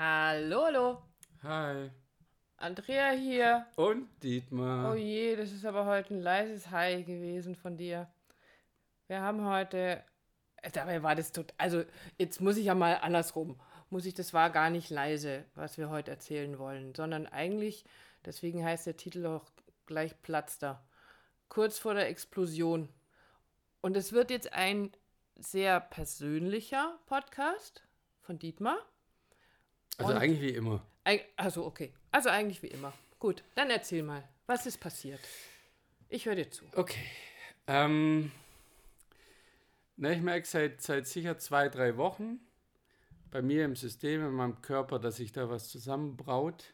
Hallo, hallo. Hi. Andrea hier. Und Dietmar. Oh je, das ist aber heute ein leises Hi gewesen von dir. Wir haben heute. äh, Dabei war das tot. Also, jetzt muss ich ja mal andersrum. Muss ich, das war gar nicht leise, was wir heute erzählen wollen, sondern eigentlich, deswegen heißt der Titel auch gleich Platz da. Kurz vor der Explosion. Und es wird jetzt ein sehr persönlicher Podcast von Dietmar. Also und- eigentlich wie immer. Also, okay. Also eigentlich wie immer. Gut, dann erzähl mal. Was ist passiert? Ich höre dir zu. Okay. Ähm, na, ich merke seit, seit sicher zwei, drei Wochen bei mir im System, in meinem Körper, dass sich da was zusammenbraut.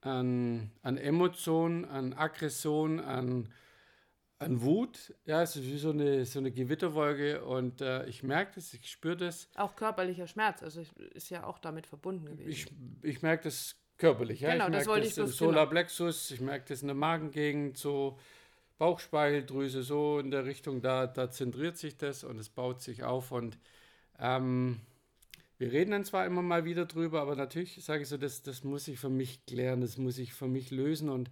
An, an Emotionen, an Aggression, an, an Wut. Ja, es ist wie so eine, so eine Gewitterwolke und äh, ich merke das, ich spüre das. Auch körperlicher Schmerz, also ist ja auch damit verbunden gewesen. Ich, ich merke das körperlich. Ja? Genau, ich das merke wollte das ich im bloß- genau. Solarplexus, ich merke das in der Magengegend, so Bauchspeicheldrüse, so in der Richtung, da, da zentriert sich das und es baut sich auf. Und ähm, wir reden dann zwar immer mal wieder drüber, aber natürlich sage ich so, das, das muss ich für mich klären, das muss ich für mich lösen und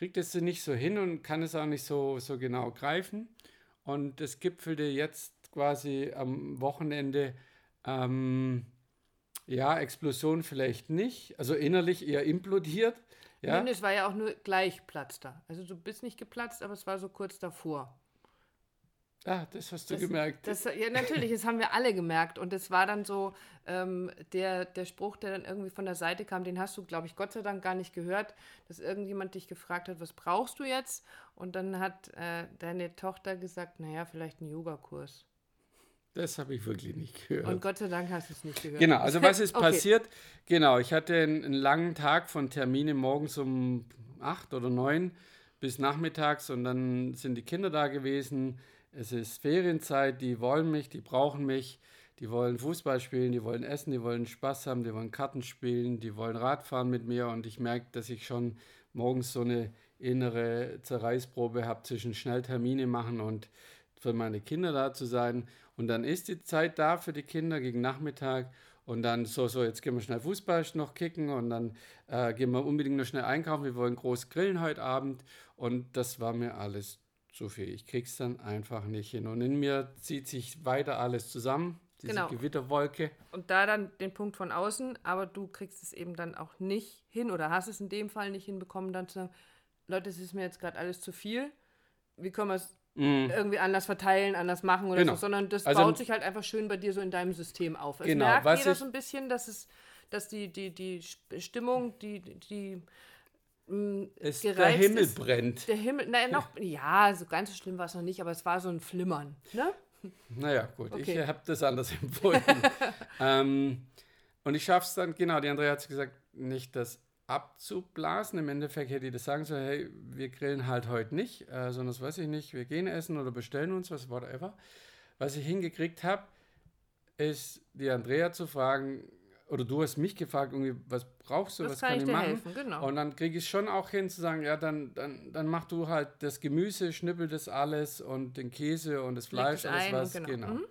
kriege das so nicht so hin und kann es auch nicht so, so genau greifen. Und es gipfelte jetzt quasi am Wochenende, ähm, ja, Explosion vielleicht nicht, also innerlich eher implodiert. Ja, Nee, es war ja auch nur gleich Platz da. Also du bist nicht geplatzt, aber es war so kurz davor. Ah, das hast du Das- gemerkt. Das, ja, natürlich, das haben wir alle gemerkt. Und es war dann so, ähm, der, der Spruch, der dann irgendwie von der Seite kam, den hast du, glaube ich, Gott sei Dank gar nicht gehört, dass irgendjemand dich gefragt hat, was brauchst du jetzt? Und dann hat äh, deine Tochter gesagt, naja, vielleicht einen Yogakurs. Das habe ich wirklich nicht gehört. Und Gott sei Dank hast du es nicht gehört. Genau, also was ist Okay. passiert? Genau, ich hatte einen, einen langen Tag von Termine morgens um acht oder neun bis nachmittags und dann sind die Kinder da gewesen. Es ist Ferienzeit, die wollen mich, die brauchen mich, die wollen Fußball spielen, die wollen essen, die wollen Spaß haben, die wollen Karten spielen, die wollen Radfahren mit mir und ich merke, dass ich schon morgens so eine innere Zerreißprobe habe zwischen schnell Termine machen und für meine Kinder da zu sein. Und dann ist die Zeit da für die Kinder gegen Nachmittag. Und dann so, so, jetzt gehen wir schnell Fußball noch kicken und dann äh, gehen wir unbedingt noch schnell einkaufen. Wir wollen groß grillen heute Abend. Und das war mir alles zu viel. Ich krieg's dann einfach nicht hin. Und in mir zieht sich weiter alles zusammen. Diese Genau. Gewitterwolke. Und da dann den Punkt von außen, aber du kriegst es eben dann auch nicht hin oder hast es in dem Fall nicht hinbekommen, dann zu sagen, Leute, es ist mir jetzt gerade alles zu viel. Wie können wir es irgendwie anders verteilen, anders machen oder. Genau. so, sondern das Also- baut sich halt einfach schön bei dir so in deinem System auf. Es Genau, merkt was jeder so ein bisschen, dass es, dass die, die, die St- Stimmung, die, die Es, der Himmel ist. brennt. Der Himmel, naja, noch, ja, so ganz so schlimm war es noch nicht, aber es war so ein Flimmern, ne? Naja, gut, Okay. ich habe das anders empfunden. ähm, und ich schaffe es dann, genau, die Andrea hat gesagt, nicht das abzublasen. Im Endeffekt hätte ich das sagen sollen, hey, wir grillen halt heute nicht, äh, sondern das weiß ich nicht, wir gehen essen oder bestellen uns was, whatever. Was ich hingekriegt habe, ist die Andrea zu fragen, oder du hast mich gefragt, irgendwie, was brauchst du, Was was, kann kann, ich ich machen? helfen? Genau. Und dann kriege ich schon auch hin zu sagen, ja, dann, dann, dann mach du halt das Gemüse, schnippel das alles und den Käse und das Fleisch, das alles ein, was, genau. genau. Mhm.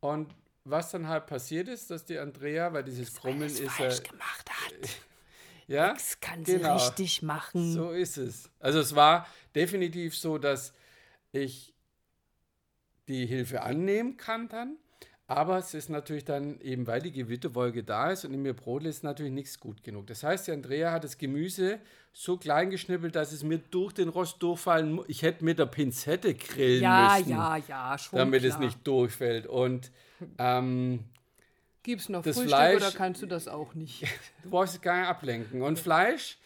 Und was dann halt passiert ist, dass die Andrea, weil dieses Krummeln ist ja, gemacht hat. ja, Das kann genau. sie richtig machen. so ist es. Also es war definitiv so, dass ich die Hilfe annehmen kann dann, aber es ist natürlich dann eben, weil die Gewitterwolke da ist und in mir Brot ist natürlich nichts gut genug. Das heißt, die Andrea hat das Gemüse so klein geschnippelt, dass es mir durch den Rost durchfallen mu- Ich hätte mit der Pinzette grillen Ja, müssen, ja, ja, schon damit klar. es nicht durchfällt. Und ähm, Gibt's noch das Frühstück Fleisch- oder kannst du das auch nicht? Du brauchst es gar nicht ablenken. Und Fleisch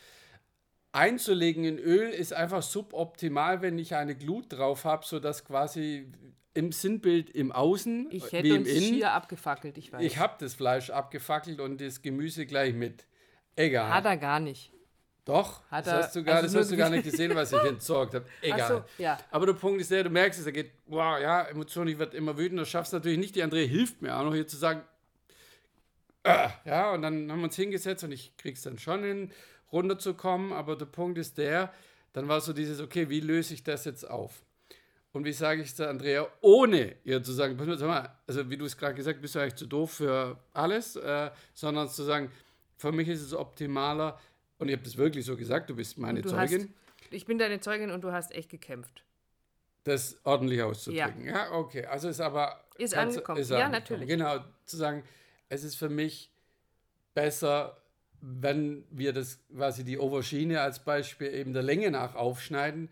einzulegen in Öl ist einfach suboptimal, wenn ich eine Glut drauf habe, sodass quasi im Sinnbild im Außen Ich wie hätte im uns Innen, hier abgefackelt, ich weiß. ich habe das Fleisch abgefackelt und das Gemüse gleich mit. Egal. Hat er gar nicht. Doch, Hat das er- hast du gar, also das hast du gar nicht gesehen, was ich entsorgt habe. Egal. So, ja. Aber der Punkt ist der, du merkst es, er geht, wow, ja, Emotionen, ich werde immer wütender, schaffst natürlich nicht. Die Andrea hilft mir auch noch hier zu sagen, äh, ja, und dann haben wir uns hingesetzt und ich krieg's dann schon hin, runterzukommen. Aber der Punkt ist der, dann war so dieses, okay, wie löse ich das jetzt auf? Und wie sage ich es der Andrea, ohne ihr zu sagen, sag mal, also wie du es gerade gesagt hast, bist du eigentlich zu doof für alles, äh, sondern zu sagen, für mich ist es optimaler, und ich habe das wirklich so gesagt, du bist meine du Zeugin. Hast, ich bin deine Zeugin und du hast echt gekämpft. Das ordentlich auszudrücken. Ja, ja okay. Also ist aber. Ist angekommen. Ist ja, natürlich. Genau, zu sagen, es ist für mich besser, wenn wir das quasi die Aubergine als Beispiel eben der Länge nach aufschneiden,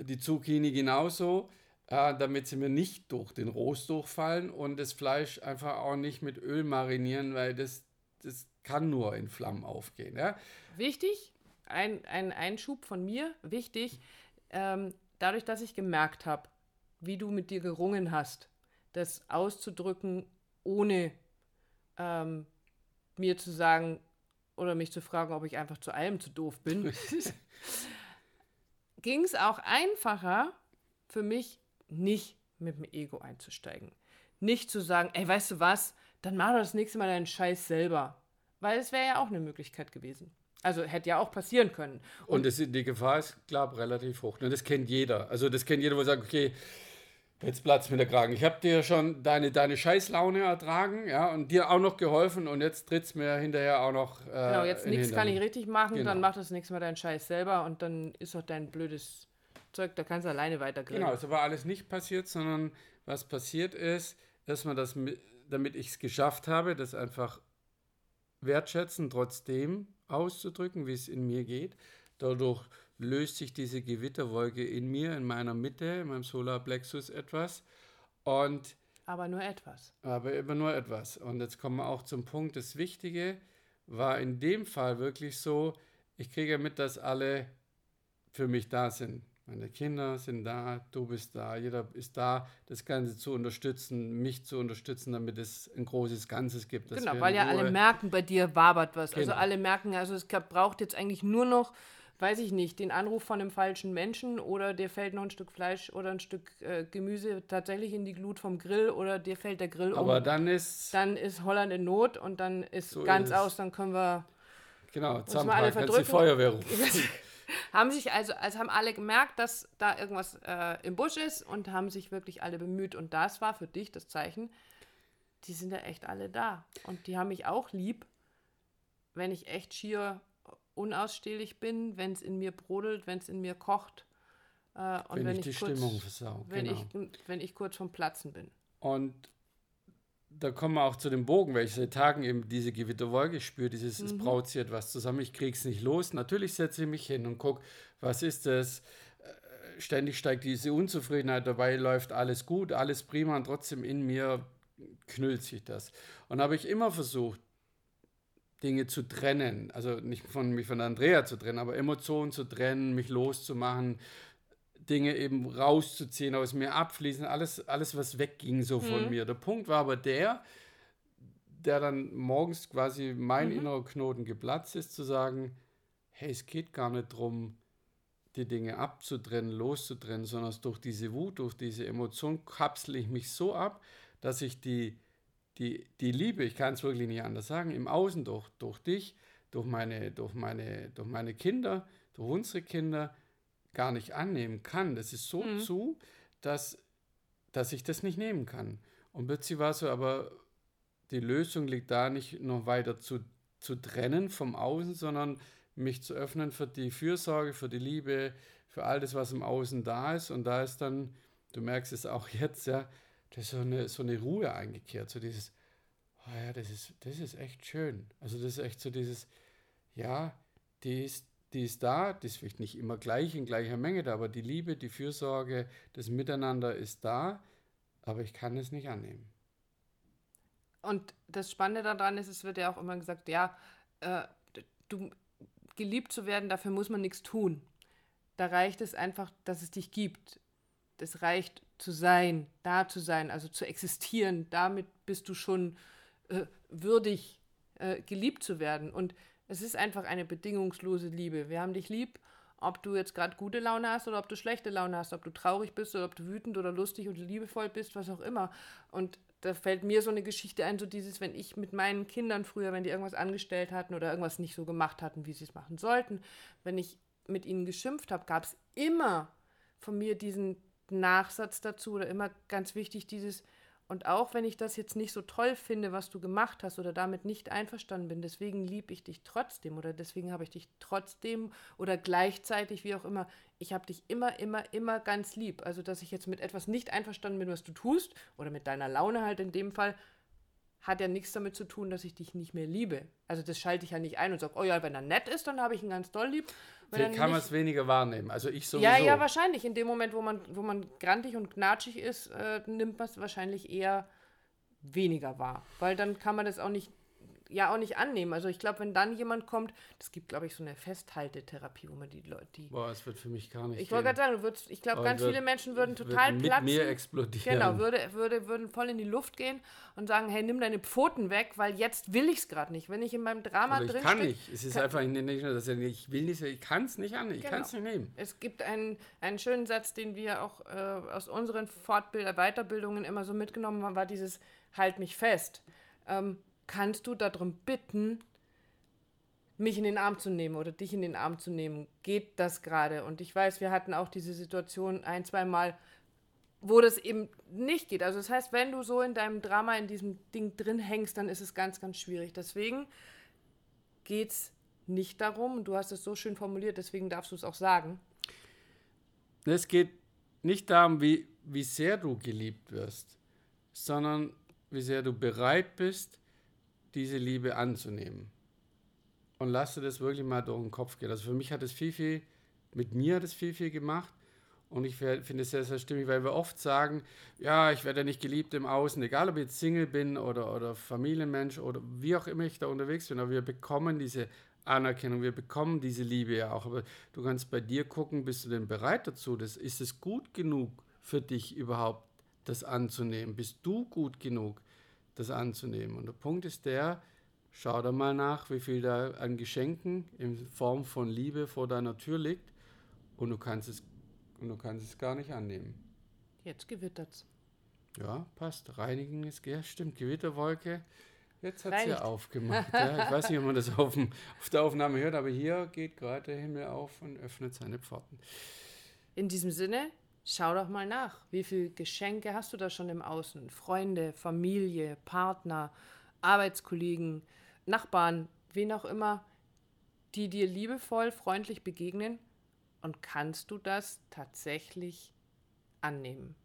die Zucchini genauso, äh, damit sie mir nicht durch den Rost durchfallen und das Fleisch einfach auch nicht mit Öl marinieren, weil das, das kann nur in Flammen aufgehen. Ja? Wichtig, ein, ein Einschub von mir, wichtig, ähm, dadurch, dass ich gemerkt habe, wie du mit dir gerungen hast, das auszudrücken, ohne ähm, mir zu sagen oder mich zu fragen, ob ich einfach zu allem zu doof bin, ging es auch einfacher für mich, nicht mit dem Ego einzusteigen. Nicht zu sagen, ey, weißt du was, dann mach doch das nächste Mal deinen Scheiß selber. Weil es wäre ja auch eine Möglichkeit gewesen. Also hätte ja auch passieren können. Und, Und das, die Gefahr ist, glaube ich, relativ hoch. Und das kennt jeder. Also das kennt jeder, wo sagt, okay, Jetzt Platz mit der Kragen. Ich habe dir schon deine, deine Scheißlaune ertragen, ja, und dir auch noch geholfen und jetzt tritt es mir hinterher auch noch. Äh, genau, jetzt nichts kann ich richtig machen, genau. dann mach das nächste Mal deinen Scheiß selber und dann ist doch dein blödes Zeug, da kannst du alleine weitergrillen. Genau, es war alles nicht passiert, sondern was passiert ist, dass man das, damit ich es geschafft habe, das einfach wertschätzen, trotzdem auszudrücken, wie es in mir geht. Dadurch löst sich diese Gewitterwolke in mir, in meiner Mitte, in meinem Solarplexus etwas. Und aber nur etwas. Aber immer nur etwas. Und jetzt kommen wir auch zum Punkt. Das Wichtige war in dem Fall wirklich so, ich kriege mit, dass alle für mich da sind. Meine Kinder sind da, du bist da, jeder ist da, das Ganze zu unterstützen, mich zu unterstützen, damit es ein großes Ganzes gibt. Genau, weil ja alle merken, bei dir wabert was. Also genau. Also alle merken, also es braucht jetzt eigentlich nur noch weiß ich nicht, den Anruf von einem falschen Menschen oder dir fällt noch ein Stück Fleisch oder ein Stück äh, Gemüse tatsächlich in die Glut vom Grill oder dir fällt der Grill Aber um. Aber dann ist. Dann ist Holland in Not und dann ist so ganz ist aus, dann können wir. Genau, Zampra, kannst die Feuerwehr rufen. haben sich also, also haben alle gemerkt, dass da irgendwas äh, im Busch ist und haben sich wirklich alle bemüht. Und das war für dich das Zeichen, die sind ja echt alle da. Und die haben mich auch lieb, wenn ich echt schier unausstehlich bin, wenn es in mir brodelt, wenn es in mir kocht. Äh, und wenn, wenn ich, die kurz, Stimmung versau. Wenn, genau. ich, wenn ich kurz vom Platzen bin. Und da kommen wir auch zu dem Bogen, weil ich seit Tagen eben diese Gewitterwolke spüre, dieses, mhm. es braut sich etwas zusammen, ich krieg's nicht los. Natürlich setze ich mich hin und gucke, was ist das? Äh, ständig steigt diese Unzufriedenheit, dabei läuft alles gut, alles prima und trotzdem in mir knüllt sich das. Und habe ich immer versucht, Dinge zu trennen. Also nicht von mich von Andrea zu trennen, aber Emotionen zu trennen, mich loszumachen, Dinge eben rauszuziehen, aus mir abfließen, alles, alles was wegging so von mhm. mir. Der Punkt war aber der, der dann morgens quasi mein mhm. innerer Knoten geplatzt ist, zu sagen, hey, es geht gar nicht darum, die Dinge abzutrennen, loszutrennen, sondern durch diese Wut, durch diese Emotion kapsel ich mich so ab, dass ich die die, die Liebe, ich kann es wirklich nicht anders sagen, im Außen durch, durch dich, durch meine, durch, meine, durch meine Kinder, durch unsere Kinder gar nicht annehmen kann. Das ist so mhm. zu, dass, dass ich das nicht nehmen kann. Und plötzlich war so, aber die Lösung liegt da nicht noch weiter zu, zu trennen vom Außen, sondern mich zu öffnen für die Fürsorge, für die Liebe, für all das, was im Außen da ist. Und da ist dann, du merkst es auch jetzt, ja, da ist so eine, so eine Ruhe eingekehrt, so dieses, oh ja, das ist, das ist echt schön. Also das ist echt so dieses, ja, die ist, die ist da, die ist vielleicht nicht immer gleich in gleicher Menge da, aber die Liebe, die Fürsorge, das Miteinander ist da, aber ich kann es nicht annehmen. Und das Spannende daran ist, es wird ja auch immer gesagt, ja, äh, du geliebt zu werden, dafür muss man nichts tun. Da reicht es einfach, dass es dich gibt. Es reicht zu sein, da zu sein, also zu existieren. Damit bist du schon äh, würdig, äh, geliebt zu werden. Und es ist einfach eine bedingungslose Liebe. Wir haben dich lieb, ob du jetzt gerade gute Laune hast oder ob du schlechte Laune hast, ob du traurig bist oder ob du wütend oder lustig oder liebevoll bist, was auch immer. Und da fällt mir so eine Geschichte ein, so dieses, wenn ich mit meinen Kindern früher, wenn die irgendwas angestellt hatten oder irgendwas nicht so gemacht hatten, wie sie es machen sollten, wenn ich mit ihnen geschimpft habe, gab es immer von mir diesen Nachsatz dazu oder immer ganz wichtig dieses, und auch wenn ich das jetzt nicht so toll finde, was du gemacht hast oder damit nicht einverstanden bin, deswegen liebe ich dich trotzdem oder deswegen habe ich dich trotzdem oder gleichzeitig, wie auch immer, ich habe dich immer, immer, immer ganz lieb. Also, dass ich jetzt mit etwas nicht einverstanden bin, was du tust oder mit deiner Laune halt in dem Fall, hat ja nichts damit zu tun, dass ich dich nicht mehr liebe. Also das schalte ich ja nicht ein und sage, oh ja, wenn er nett ist, dann habe ich ihn ganz doll lieb. Vielleicht kann man es weniger wahrnehmen. Also ich sowieso. Ja, ja, wahrscheinlich. In dem Moment, wo man, wo man grantig und knatschig ist, äh, nimmt man es wahrscheinlich eher weniger wahr. Weil dann kann man das auch nicht ja auch nicht annehmen. Also ich glaube, wenn dann jemand kommt, das gibt, glaube ich, so eine Festhaltetherapie, wo man die Leute, die. Boah, es wird für mich gar nicht. Ich wollte gerade sagen, du würdest, ich glaube, ganz wird, viele Menschen würden total mit platzen. mir explodieren. Genau, würde, würde, würden voll in die Luft gehen und sagen, hey, nimm deine Pfoten weg, weil jetzt will ich es gerade nicht. Wenn ich in meinem Drama drin Ich kann steck, nicht. Es ist kann, einfach nicht, dass ich will nicht, ich kann es nicht an, ich genau. kann es nicht nehmen. Es gibt einen, einen schönen Satz, den wir auch äh, aus unseren Fortbild Weiterbildungen immer so mitgenommen haben, war dieses Halt mich fest. Ähm, kannst du darum bitten, mich in den Arm zu nehmen oder dich in den Arm zu nehmen? Geht das gerade? Und ich weiß, wir hatten auch diese Situation ein, zwei Mal, wo das eben nicht geht. Also das heißt, wenn du so in deinem Drama, in diesem Ding drin hängst, dann ist es ganz, ganz schwierig. Deswegen geht es nicht darum, du hast es so schön formuliert, deswegen darfst du es auch sagen. Es geht nicht darum, wie, wie sehr du geliebt wirst, sondern wie sehr du bereit bist, diese Liebe anzunehmen. Und lass dir das wirklich mal durch den Kopf gehen. Also für mich hat es viel, viel, mit mir hat es viel, viel gemacht. Und ich finde es sehr, sehr stimmig, weil wir oft sagen, ja, ich werde nicht geliebt im Außen, egal ob ich jetzt Single bin oder, oder Familienmensch oder wie auch immer ich da unterwegs bin, aber wir bekommen diese Anerkennung, wir bekommen diese Liebe ja auch. Aber du kannst bei dir gucken, bist du denn bereit dazu? Das, ist es gut genug für dich überhaupt, das anzunehmen? Bist du gut genug? Das anzunehmen. Und der Punkt ist der, schau da mal nach, wie viel da an Geschenken in Form von Liebe vor deiner Tür liegt und du kannst es, und du kannst es gar nicht annehmen. Jetzt gewittert's. Ja, passt. Reinigen ist, ja, stimmt, Gewitterwolke. Jetzt hat es ja aufgemacht. Ja. Ich weiß nicht, ob man das auf, dem, auf der Aufnahme hört, aber hier geht gerade der Himmel auf und öffnet seine Pforten. In diesem Sinne, Schau doch mal nach, wie viele Geschenke hast du da schon im Außen? Freunde, Familie, Partner, Arbeitskollegen, Nachbarn, wen auch immer, die dir liebevoll, freundlich begegnen und kannst du das tatsächlich annehmen?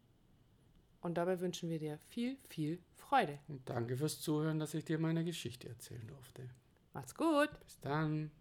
Und dabei wünschen wir dir viel, viel Freude. Und danke fürs Zuhören, dass ich dir meine Geschichte erzählen durfte. Macht's gut. Bis dann.